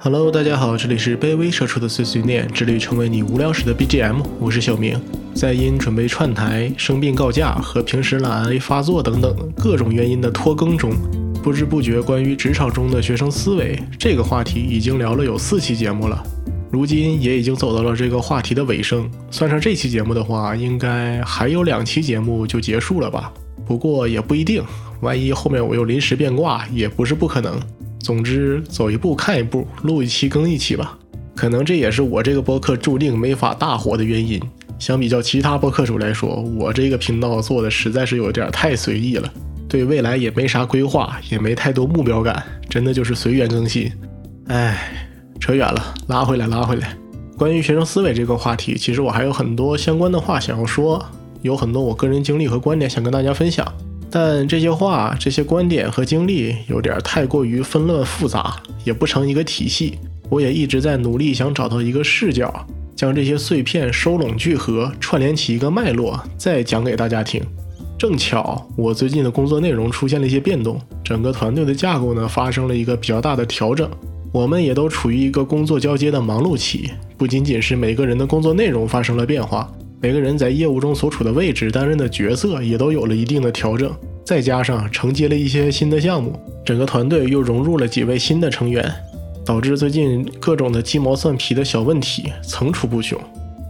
Hello，大家好，这里是卑微社畜的碎碎念，致力成为你无聊时的 BGM。我是小明，在因准备串台、生病告假和平时懒癌发作等等各种原因的拖更中，不知不觉关于职场中的学生思维这个话题已经聊了有四期节目了，如今也已经走到了这个话题的尾声。算上这期节目的话，应该还有两期节目就结束了吧？不过也不一定，万一后面我又临时变卦，也不是不可能。总之，走一步看一步，录一期更一期吧。可能这也是我这个播客注定没法大火的原因。相比较其他播客主来说，我这个频道做的实在是有点太随意了，对未来也没啥规划，也没太多目标感，真的就是随缘更新。唉，扯远了，拉回来，拉回来。关于学生思维这个话题，其实我还有很多相关的话想要说，有很多我个人经历和观点想跟大家分享。但这些话、这些观点和经历有点太过于纷乱复杂，也不成一个体系。我也一直在努力想找到一个视角，将这些碎片收拢聚合，串联起一个脉络，再讲给大家听。正巧我最近的工作内容出现了一些变动，整个团队的架构呢发生了一个比较大的调整，我们也都处于一个工作交接的忙碌期。不仅仅是每个人的工作内容发生了变化。每个人在业务中所处的位置、担任的角色也都有了一定的调整，再加上承接了一些新的项目，整个团队又融入了几位新的成员，导致最近各种的鸡毛蒜皮的小问题层出不穷。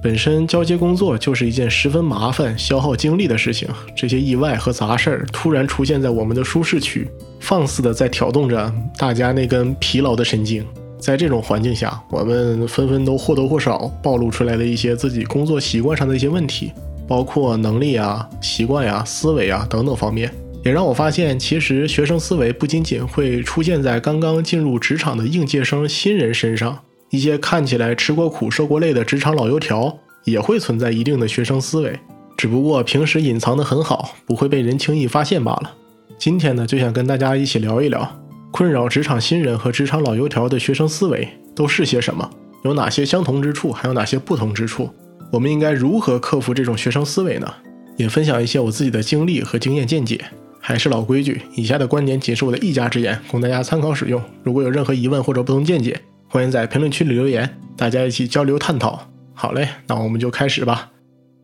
本身交接工作就是一件十分麻烦、消耗精力的事情，这些意外和杂事儿突然出现在我们的舒适区，放肆的在挑动着大家那根疲劳的神经。在这种环境下，我们纷纷都或多或少暴露出来了一些自己工作习惯上的一些问题，包括能力啊、习惯呀、思维啊等等方面，也让我发现，其实学生思维不仅仅会出现在刚刚进入职场的应届生新人身上，一些看起来吃过苦、受过累的职场老油条也会存在一定的学生思维，只不过平时隐藏的很好，不会被人轻易发现罢了。今天呢，就想跟大家一起聊一聊。困扰职场新人和职场老油条的学生思维都是些什么？有哪些相同之处？还有哪些不同之处？我们应该如何克服这种学生思维呢？也分享一些我自己的经历和经验见解。还是老规矩，以下的观点仅是我的一家之言，供大家参考使用。如果有任何疑问或者不同见解，欢迎在评论区里留言，大家一起交流探讨。好嘞，那我们就开始吧。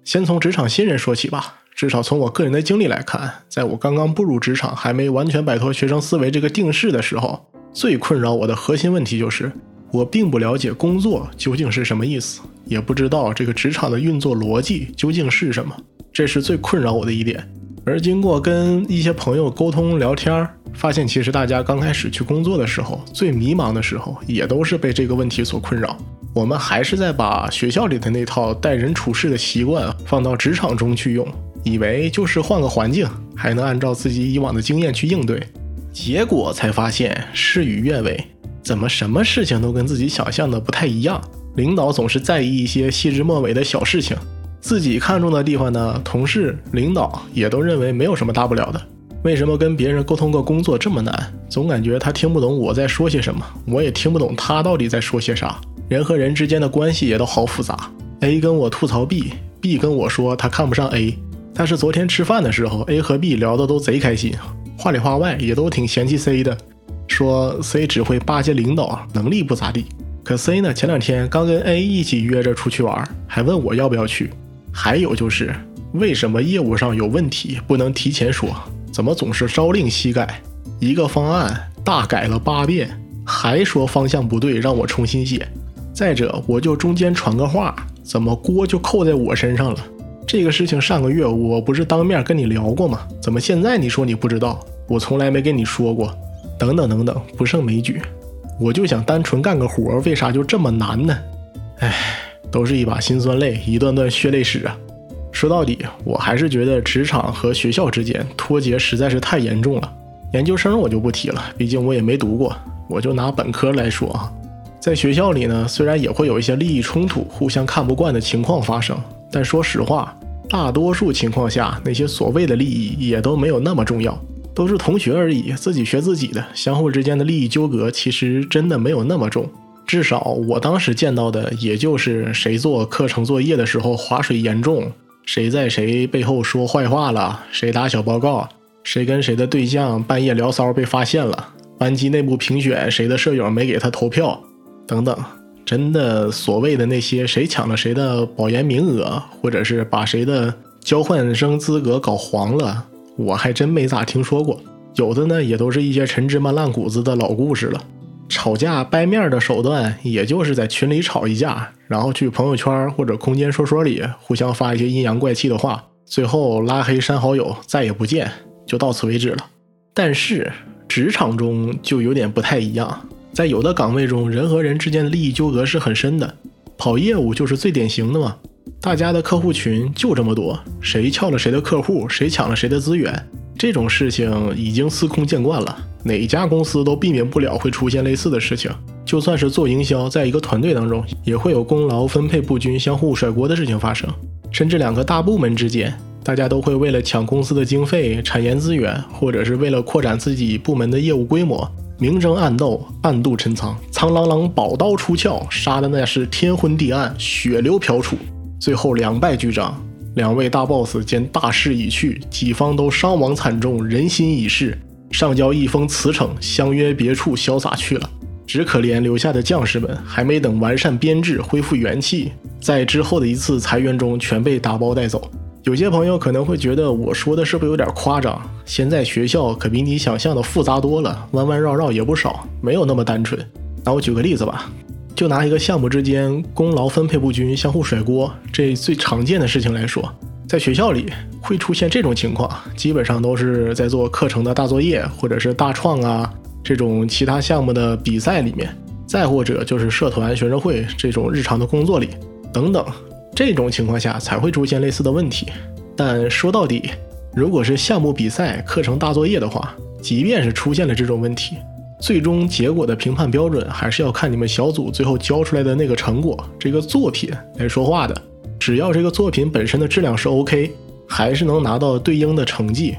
先从职场新人说起吧。至少从我个人的经历来看，在我刚刚步入职场，还没完全摆脱学生思维这个定式的时候，最困扰我的核心问题就是，我并不了解工作究竟是什么意思，也不知道这个职场的运作逻辑究竟是什么，这是最困扰我的一点。而经过跟一些朋友沟通聊天儿，发现其实大家刚开始去工作的时候，最迷茫的时候，也都是被这个问题所困扰。我们还是在把学校里的那套待人处事的习惯放到职场中去用。以为就是换个环境，还能按照自己以往的经验去应对，结果才发现事与愿违。怎么什么事情都跟自己想象的不太一样？领导总是在意一些细枝末尾的小事情，自己看重的地方呢，同事、领导也都认为没有什么大不了的。为什么跟别人沟通个工作这么难？总感觉他听不懂我在说些什么，我也听不懂他到底在说些啥。人和人之间的关系也都好复杂。A 跟我吐槽 B，B 跟我说他看不上 A。但是昨天吃饭的时候，A 和 B 聊的都贼开心，话里话外也都挺嫌弃 C 的，说 C 只会巴结领导，能力不咋地。可 C 呢，前两天刚跟 A 一起约着出去玩，还问我要不要去。还有就是，为什么业务上有问题不能提前说？怎么总是朝令夕改？一个方案大改了八遍，还说方向不对，让我重新写。再者，我就中间传个话，怎么锅就扣在我身上了？这个事情上个月我不是当面跟你聊过吗？怎么现在你说你不知道？我从来没跟你说过。等等等等，不胜枚举。我就想单纯干个活，为啥就这么难呢？唉，都是一把辛酸泪，一段段血泪史啊。说到底，我还是觉得职场和学校之间脱节实在是太严重了。研究生我就不提了，毕竟我也没读过。我就拿本科来说啊，在学校里呢，虽然也会有一些利益冲突、互相看不惯的情况发生。但说实话，大多数情况下，那些所谓的利益也都没有那么重要，都是同学而已，自己学自己的，相互之间的利益纠葛其实真的没有那么重。至少我当时见到的，也就是谁做课程作业的时候划水严重，谁在谁背后说坏话了，谁打小报告，谁跟谁的对象半夜聊骚被发现了，班级内部评选谁的舍友没给他投票。等等。真的所谓的那些谁抢了谁的保研名额，或者是把谁的交换生资格搞黄了，我还真没咋听说过。有的呢，也都是一些陈芝麻烂谷子的老故事了。吵架掰面的手段，也就是在群里吵一架，然后去朋友圈或者空间说说里互相发一些阴阳怪气的话，最后拉黑删好友，再也不见，就到此为止了。但是职场中就有点不太一样。在有的岗位中，人和人之间的利益纠葛是很深的，跑业务就是最典型的嘛。大家的客户群就这么多，谁撬了谁的客户，谁抢了谁的资源，这种事情已经司空见惯了，哪家公司都避免不了会出现类似的事情。就算是做营销，在一个团队当中，也会有功劳分配不均、相互甩锅的事情发生，甚至两个大部门之间，大家都会为了抢公司的经费、产研资源，或者是为了扩展自己部门的业务规模。明争暗斗，暗度陈仓，苍狼狼，宝刀出鞘，杀的那是天昏地暗，血流瓢出，最后两败俱伤。两位大 boss 见大势已去，己方都伤亡惨重，人心已逝，上交一封辞呈，相约别处潇洒去了。只可怜留下的将士们，还没等完善编制，恢复元气，在之后的一次裁员中，全被打包带走。有些朋友可能会觉得我说的是不是有点夸张？现在学校可比你想象的复杂多了，弯弯绕绕也不少，没有那么单纯。那我举个例子吧，就拿一个项目之间功劳分配不均、相互甩锅这最常见的事情来说，在学校里会出现这种情况，基本上都是在做课程的大作业，或者是大创啊这种其他项目的比赛里面，再或者就是社团、学生会这种日常的工作里等等。这种情况下才会出现类似的问题，但说到底，如果是项目比赛、课程大作业的话，即便是出现了这种问题，最终结果的评判标准还是要看你们小组最后交出来的那个成果，这个作品来说话的。只要这个作品本身的质量是 OK，还是能拿到对应的成绩，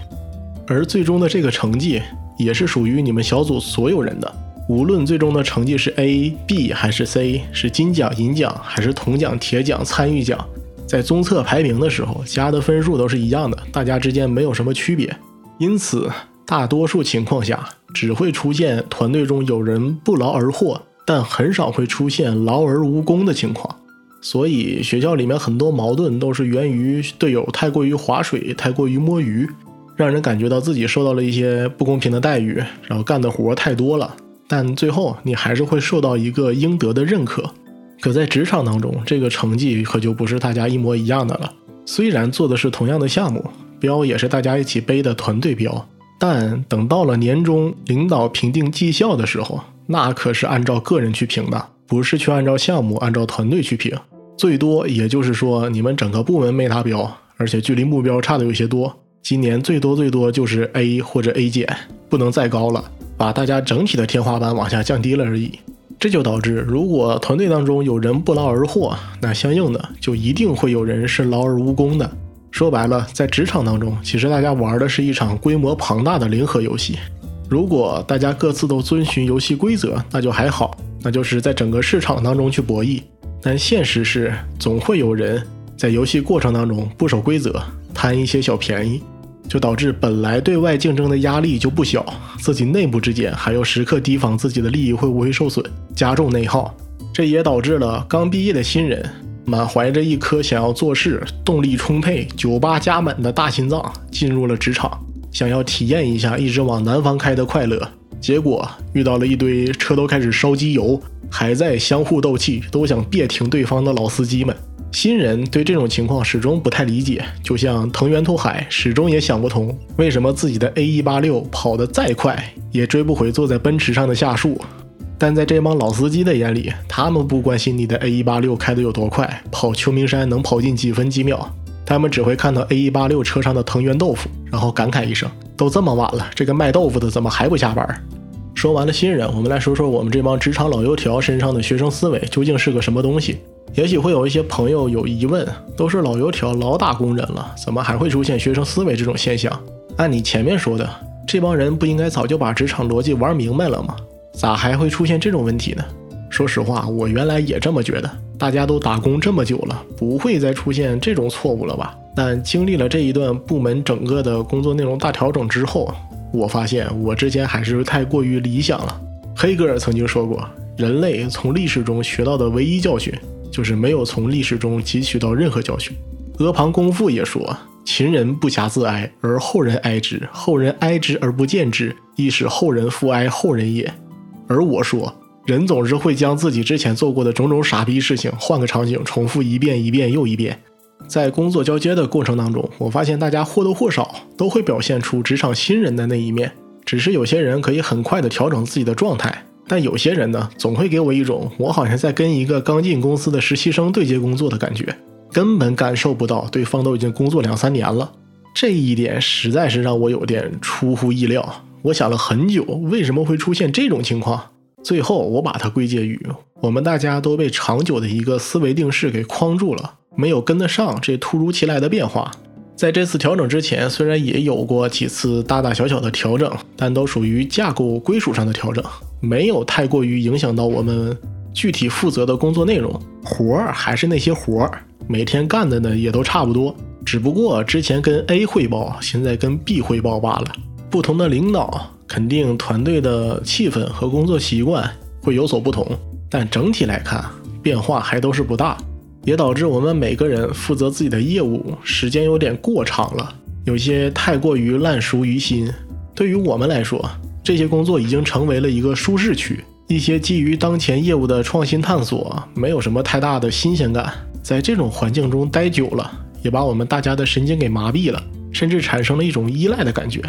而最终的这个成绩也是属于你们小组所有人的。无论最终的成绩是 A、B 还是 C，是金奖、银奖还是铜奖、铁奖、参与奖，在综测排名的时候加的分数都是一样的，大家之间没有什么区别。因此，大多数情况下只会出现团队中有人不劳而获，但很少会出现劳而无功的情况。所以，学校里面很多矛盾都是源于队友太过于划水、太过于摸鱼，让人感觉到自己受到了一些不公平的待遇，然后干的活太多了。但最后你还是会受到一个应得的认可，可在职场当中，这个成绩可就不是大家一模一样的了。虽然做的是同样的项目，标也是大家一起背的团队标，但等到了年终领导评定绩效的时候，那可是按照个人去评的，不是去按照项目、按照团队去评。最多也就是说，你们整个部门没达标，而且距离目标差的有些多，今年最多最多就是 A 或者 A 减，不能再高了。把大家整体的天花板往下降低了而已，这就导致如果团队当中有人不劳而获，那相应的就一定会有人是劳而无功的。说白了，在职场当中，其实大家玩的是一场规模庞大的零和游戏。如果大家各自都遵循游戏规则，那就还好，那就是在整个市场当中去博弈。但现实是，总会有人在游戏过程当中不守规则，贪一些小便宜。就导致本来对外竞争的压力就不小，自己内部之间还要时刻提防自己的利益会不会受损，加重内耗。这也导致了刚毕业的新人满怀着一颗想要做事、动力充沛、酒吧加满的大心脏进入了职场，想要体验一下一直往南方开的快乐，结果遇到了一堆车都开始烧机油，还在相互斗气，都想别停对方的老司机们。新人对这种情况始终不太理解，就像藤原拓海始终也想不通，为什么自己的 A 一八六跑得再快也追不回坐在奔驰上的夏树。但在这帮老司机的眼里，他们不关心你的 A 一八六开得有多快，跑秋名山能跑进几分几秒，他们只会看到 A 一八六车上的藤原豆腐，然后感慨一声：都这么晚了，这个卖豆腐的怎么还不下班？说完了新人，我们来说说我们这帮职场老油条身上的学生思维究竟是个什么东西。也许会有一些朋友有疑问，都是老油条、老打工人了，怎么还会出现学生思维这种现象？按你前面说的，这帮人不应该早就把职场逻辑玩明白了吗？咋还会出现这种问题呢？说实话，我原来也这么觉得。大家都打工这么久了，不会再出现这种错误了吧？但经历了这一段部门整个的工作内容大调整之后，我发现我之前还是太过于理想了。黑格尔曾经说过。人类从历史中学到的唯一教训，就是没有从历史中汲取到任何教训。阿房宫赋也说：“秦人不暇自哀，而后人哀之；后人哀之而不见之，亦使后人复哀后人也。”而我说，人总是会将自己之前做过的种种傻逼事情，换个场景重复一遍一遍又一遍。在工作交接的过程当中，我发现大家或多或少都会表现出职场新人的那一面，只是有些人可以很快的调整自己的状态，但有些人呢，总会给我一种我好像在跟一个刚进公司的实习生对接工作的感觉。根本感受不到对方都已经工作两三年了，这一点实在是让我有点出乎意料。我想了很久，为什么会出现这种情况？最后我把它归结于我们大家都被长久的一个思维定式给 框住了，没有跟得上这突如其来的变化。在这次调整之前，虽然也有过几次大大小小的调整，但都属于架构归属上的调整，没有太过于影响到我们具体负责的工作内容。活儿还是那些活儿。每天干的呢也都差不多，只不过之前跟 A 汇报，现在跟 B 汇报罢了。不同的领导，肯定团队的气氛和工作习惯会有所不同，但整体来看变化还都是不大，也导致我们每个人负责自己的业务时间有点过长了，有些太过于烂熟于心。对于我们来说，这些工作已经成为了一个舒适区，一些基于当前业务的创新探索，没有什么太大的新鲜感。在这种环境中待久了，也把我们大家的神经给麻痹了，甚至产生了一种依赖的感觉。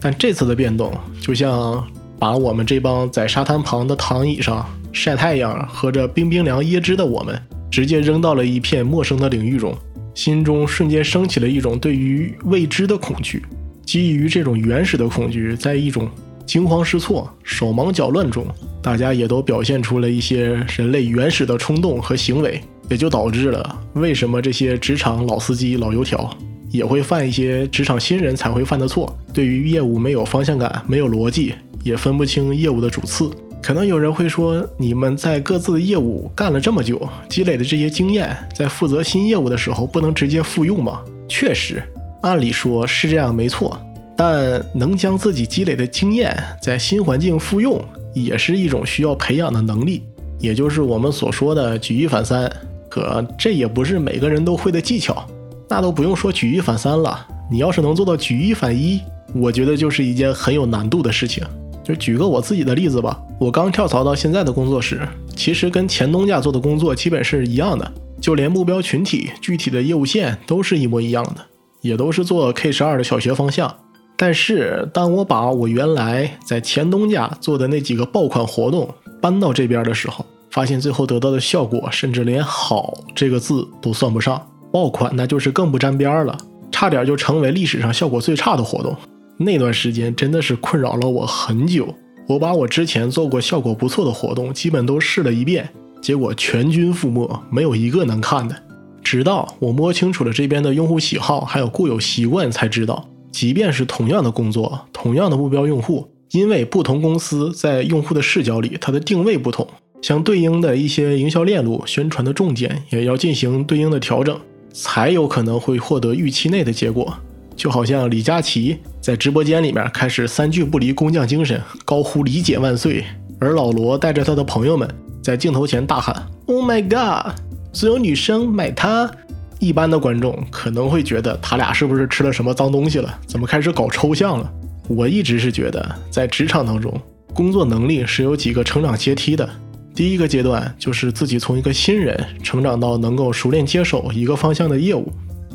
但这次的变动，就像把我们这帮在沙滩旁的躺椅上晒太阳、喝着冰冰凉椰汁的我们，直接扔到了一片陌生的领域中，心中瞬间升起了一种对于未知的恐惧。基于这种原始的恐惧，在一种惊慌失措、手忙脚乱中，大家也都表现出了一些人类原始的冲动和行为。也就导致了为什么这些职场老司机、老油条也会犯一些职场新人才会犯的错。对于业务没有方向感、没有逻辑，也分不清业务的主次。可能有人会说，你们在各自的业务干了这么久，积累的这些经验，在负责新业务的时候不能直接复用吗？确实，按理说是这样，没错。但能将自己积累的经验在新环境复用，也是一种需要培养的能力，也就是我们所说的举一反三。可这也不是每个人都会的技巧，那都不用说举一反三了。你要是能做到举一反一，我觉得就是一件很有难度的事情。就举个我自己的例子吧，我刚跳槽到现在的工作室，其实跟前东家做的工作基本是一样的，就连目标群体、具体的业务线都是一模一样的，也都是做 K 十二的小学方向。但是当我把我原来在前东家做的那几个爆款活动搬到这边的时候，发现最后得到的效果，甚至连“好”这个字都算不上，爆款那就是更不沾边了，差点就成为历史上效果最差的活动。那段时间真的是困扰了我很久。我把我之前做过效果不错的活动基本都试了一遍，结果全军覆没，没有一个能看的。直到我摸清楚了这边的用户喜好还有固有习惯，才知道，即便是同样的工作，同样的目标用户，因为不同公司在用户的视角里，它的定位不同。相对应的一些营销链路、宣传的重点也要进行对应的调整，才有可能会获得预期内的结果。就好像李佳琦在直播间里面开始三句不离工匠精神，高呼“理解万岁”，而老罗带着他的朋友们在镜头前大喊 “Oh my God”，所有女生买它。一般的观众可能会觉得他俩是不是吃了什么脏东西了？怎么开始搞抽象了？我一直是觉得，在职场当中，工作能力是有几个成长阶梯的。第一个阶段就是自己从一个新人成长到能够熟练接手一个方向的业务。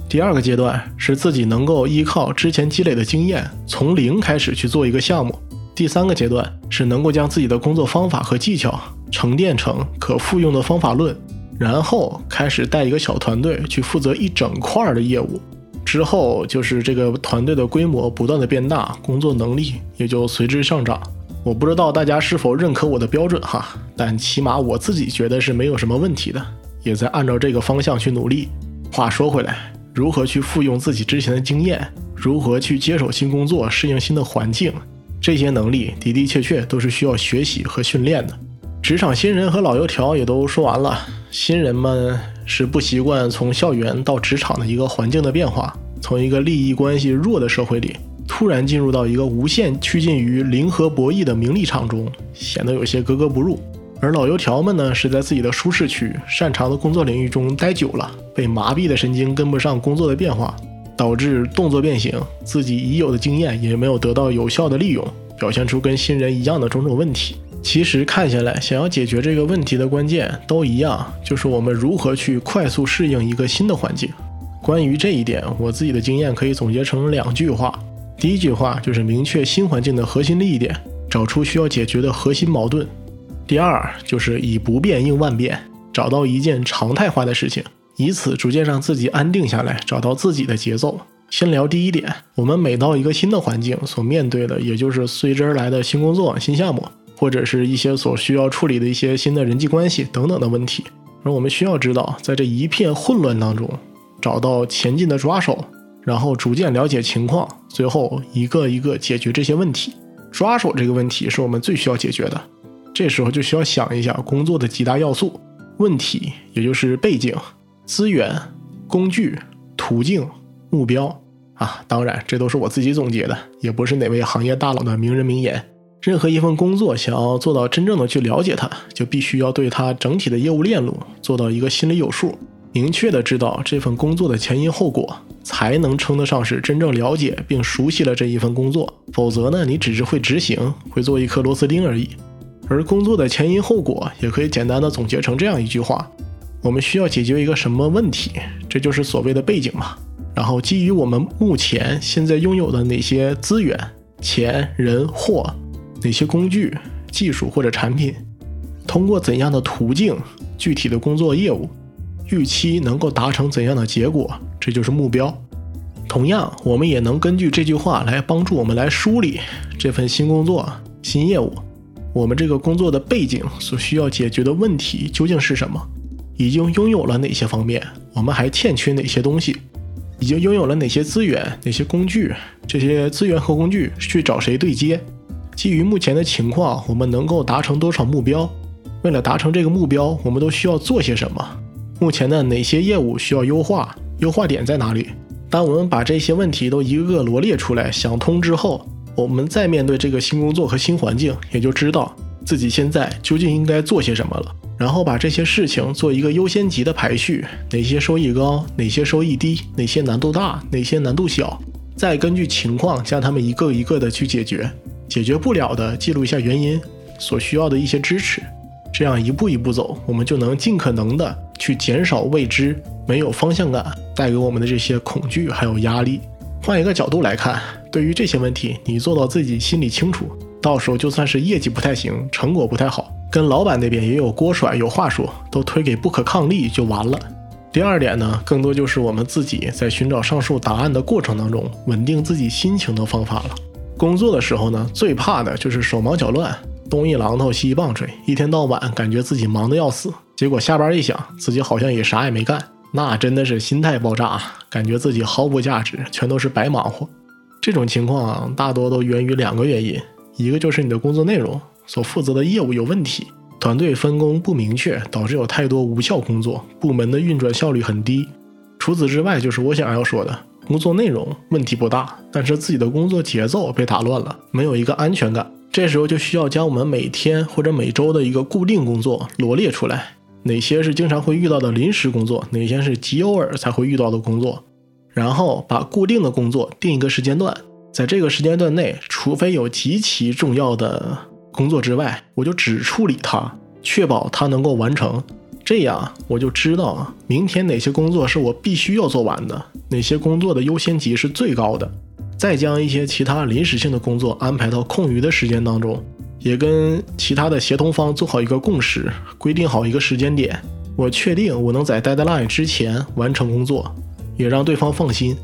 第二个阶段是自己能够依靠之前积累的经验，从零开始去做一个项目。第三个阶段是能够将自己的工作方法和技巧沉淀成可复用的方法论，然后开始带一个小团队去负责一整块的业务。之后就是这个团队的规模不断的变大，工作能力也就随之上涨。我不知道大家是否认可我的标准哈，但起码我自己觉得是没有什么问题的，也在按照这个方向去努力。话说回来，如何去复用自己之前的经验，如何去接手新工作、适应新的环境，这些能力的的确确都是需要学习和训练的。职场新人和老油条也都说完了，新人们是不习惯从校园到职场的一个环境的变化，从一个利益关系弱的社会里。突然进入到一个无限趋近于零和博弈的名利场中，显得有些格格不入。而老油条们呢，是在自己的舒适区、擅长的工作领域中待久了，被麻痹的神经跟不上工作的变化，导致动作变形，自己已有的经验也没有得到有效的利用，表现出跟新人一样的种种问题。其实看下来，想要解决这个问题的关键都一样，就是我们如何去快速适应一个新的环境。关于这一点，我自己的经验可以总结成两句话。第一句话就是明确新环境的核心利益点，找出需要解决的核心矛盾。第二就是以不变应万变，找到一件常态化的事情，以此逐渐让自己安定下来，找到自己的节奏。先聊第一点，我们每到一个新的环境，所面对的也就是随之而来的新工作、新项目，或者是一些所需要处理的一些新的人际关系等等的问题。而我们需要知道，在这一片混乱当中，找到前进的抓手，然后逐渐了解情况，最后一个一个解决这些问题。抓手这个问题是我们最需要解决的。这时候就需要想一下工作的几大要素：问题，也就是背景、资源、工具、途径、目标啊。当然，这都是我自己总结的，也不是哪位行业大佬的名人名言。任何一份工作想要做到真正的去了解它，就必须要对它整体的业务链路做到一个心里有数，明确的知道这份工作的前因后果，才能称得上是真正了解并熟悉了这一份工作。否则呢，你只是会执行，会做一颗螺丝钉而已。而工作的前因后果也可以简单的总结成这样一句话：我们需要解决一个什么问题？这就是所谓的背景嘛。然后基于我们目前现在拥有的哪些资源、钱、人、货，哪些工具、技术或者产品，通过怎样的途径，具体的工作业务，预期能够达成怎样的结果，这就是目标。同样，我们也能根据这句话来帮助我们来梳理这份新工作、新业务。我们这个工作的背景所需要解决的问题究竟是什么？已经拥有了哪些方面？我们还欠缺哪些东西？已经拥有了哪些资源、哪些工具？这些资源和工具去找谁对接？基于目前的情况，我们能够达成多少目标？为了达成这个目标，我们都需要做些什么？目前的哪些业务需要优化？优化点在哪里？当我们把这些问题都一个个罗列出来，想通之后。我们再面对这个新工作和新环境，也就知道自己现在究竟应该做些什么了。然后把这些事情做一个优先级的排序，哪些收益高，哪些收益低，哪些难度大，哪些难度小，再根据情况将它们一个一个的去解决。解决不了的，记录一下原因，所需要的一些支持。这样一步一步走，我们就能尽可能的去减少未知、没有方向感带给我们的这些恐惧还有压力。换一个角度来看。对于这些问题，你做到自己心里清楚，到时候就算是业绩不太行，成果不太好，跟老板那边也有锅甩，有话说，都推给不可抗力就完了。第二点呢，更多就是我们自己在寻找上述答案的过程当中，稳定自己心情的方法了。工作的时候呢，最怕的就是手忙脚乱，东一榔头西一棒槌，一天到晚感觉自己忙得要死，结果下班一想，自己好像也啥也没干，那真的是心态爆炸，感觉自己毫无价值，全都是白忙活。这种情况，大多都源于两个原因，一个就是你的工作内容所负责的业务有问题，团队分工不明确，导致有太多无效工作，部门的运转效率很低。除此之外，就是我想要说的，工作内容问题不大，但是自己的工作节奏被打乱了，没有一个安全感。这时候就需要将我们每天或者每周的一个固定工作罗列出来，哪些是经常会遇到的临时工作，哪些是极偶尔才会遇到的工作。然后把固定的工作定一个时间段，在这个时间段内，除非有极其重要的工作之外，我就只处理它，确保它能够完成。这样我就知道明天哪些工作是我必须要做完的，哪些工作的优先级是最高的。再将一些其他临时性的工作安排到空余的时间当中，也跟其他的协同方做好一个共识，规定好一个时间点，我确定我能在 deadline 之前完成工作。也让对方放心，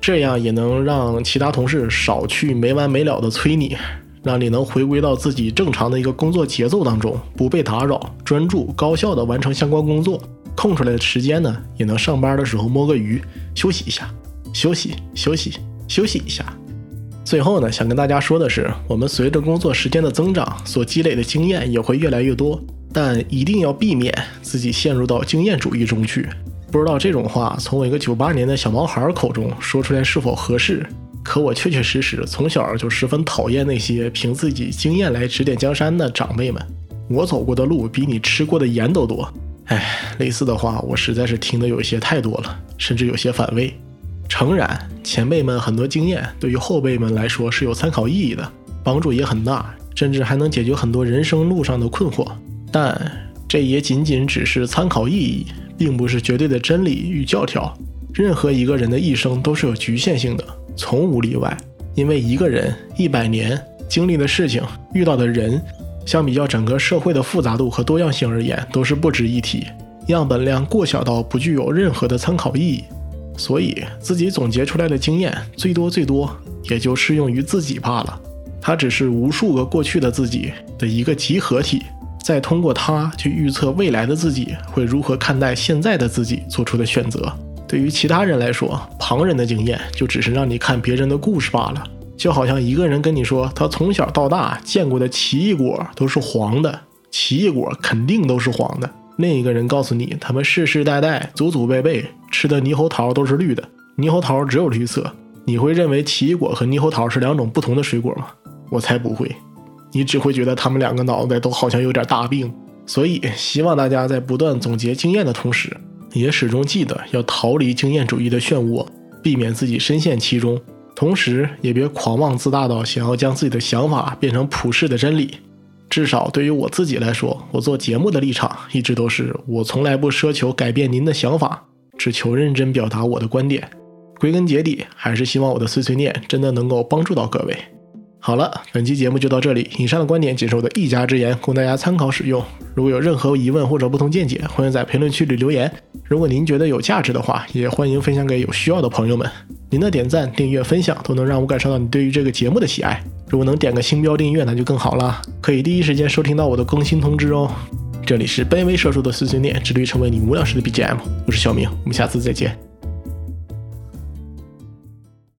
这样也能让其他同事少去没完没了的催你，让你能回归到自己正常的一个工作节奏当中，不被打扰，专注高效的完成相关工作。空出来的时间呢，也能上班的时候摸个鱼，休息一下，休息休息休息一下。最后呢，想跟大家说的是，我们随着工作时间的增长，所积累的经验也会越来越多，但一定要避免自己陷入到经验主义中去。不知道这种话从我一个九八年的小毛孩口中说出来是否合适？可我确确实实从小就十分讨厌那些凭自己经验来指点江山的长辈们。我走过的路比你吃过的盐都多。哎，类似的话我实在是听得有些太多了，甚至有些反胃。诚然，前辈们很多经验对于后辈们来说是有参考意义的，帮助也很大，甚至还能解决很多人生路上的困惑。但这也仅仅只是参考意义，并不是绝对的真理与教条。任何一个人的一生都是有局限性的，从无例外。因为一个人一百年经历的事情、遇到的人，相比较整个社会的复杂度和多样性而言，都是不值一提，样本量过小到不具有任何的参考意义。所以，自己总结出来的经验，最多最多也就适用于自己罢了。它只是无数个过去的自己的一个集合体，再通过它去预测未来的自己会如何看待现在的自己做出的选择。对于其他人来说，旁人的经验就只是让你看别人的故事罢了。就好像一个人跟你说，他从小到大见过的奇异果都是黄的，奇异果肯定都是黄的。另一个人告诉你，他们世世代代、祖祖辈辈吃的猕猴桃都是绿的，猕猴桃只有绿色。你会认为奇异果和猕猴桃是两种不同的水果吗？我才不会，你只会觉得他们两个脑袋都好像有点大病。所以，希望大家在不断总结经验的同时。也始终记得要逃离经验主义的漩涡，避免自己深陷其中。同时，也别狂妄自大到想要将自己的想法变成普世的真理。至少对于我自己来说，我做节目的立场一直都是：我从来不奢求改变您的想法，只求认真表达我的观点。归根结底，还是希望我的碎碎念真的能够帮助到各位。好了，本期节目就到这里。以上的观点仅是我的一家之言，供大家参考使用。如果有任何疑问或者不同见解，欢迎在评论区里留言。如果您觉得有价值的话，也欢迎分享给有需要的朋友们。您的点赞、订阅、分享都能让我感受到你对于这个节目的喜爱。如果能点个星标订阅，那就更好了，可以第一时间收听到我的更新通知哦。这里是卑微社畜的碎碎念，致力于成为你无聊时的 BGM。我是小明，我们下次再见。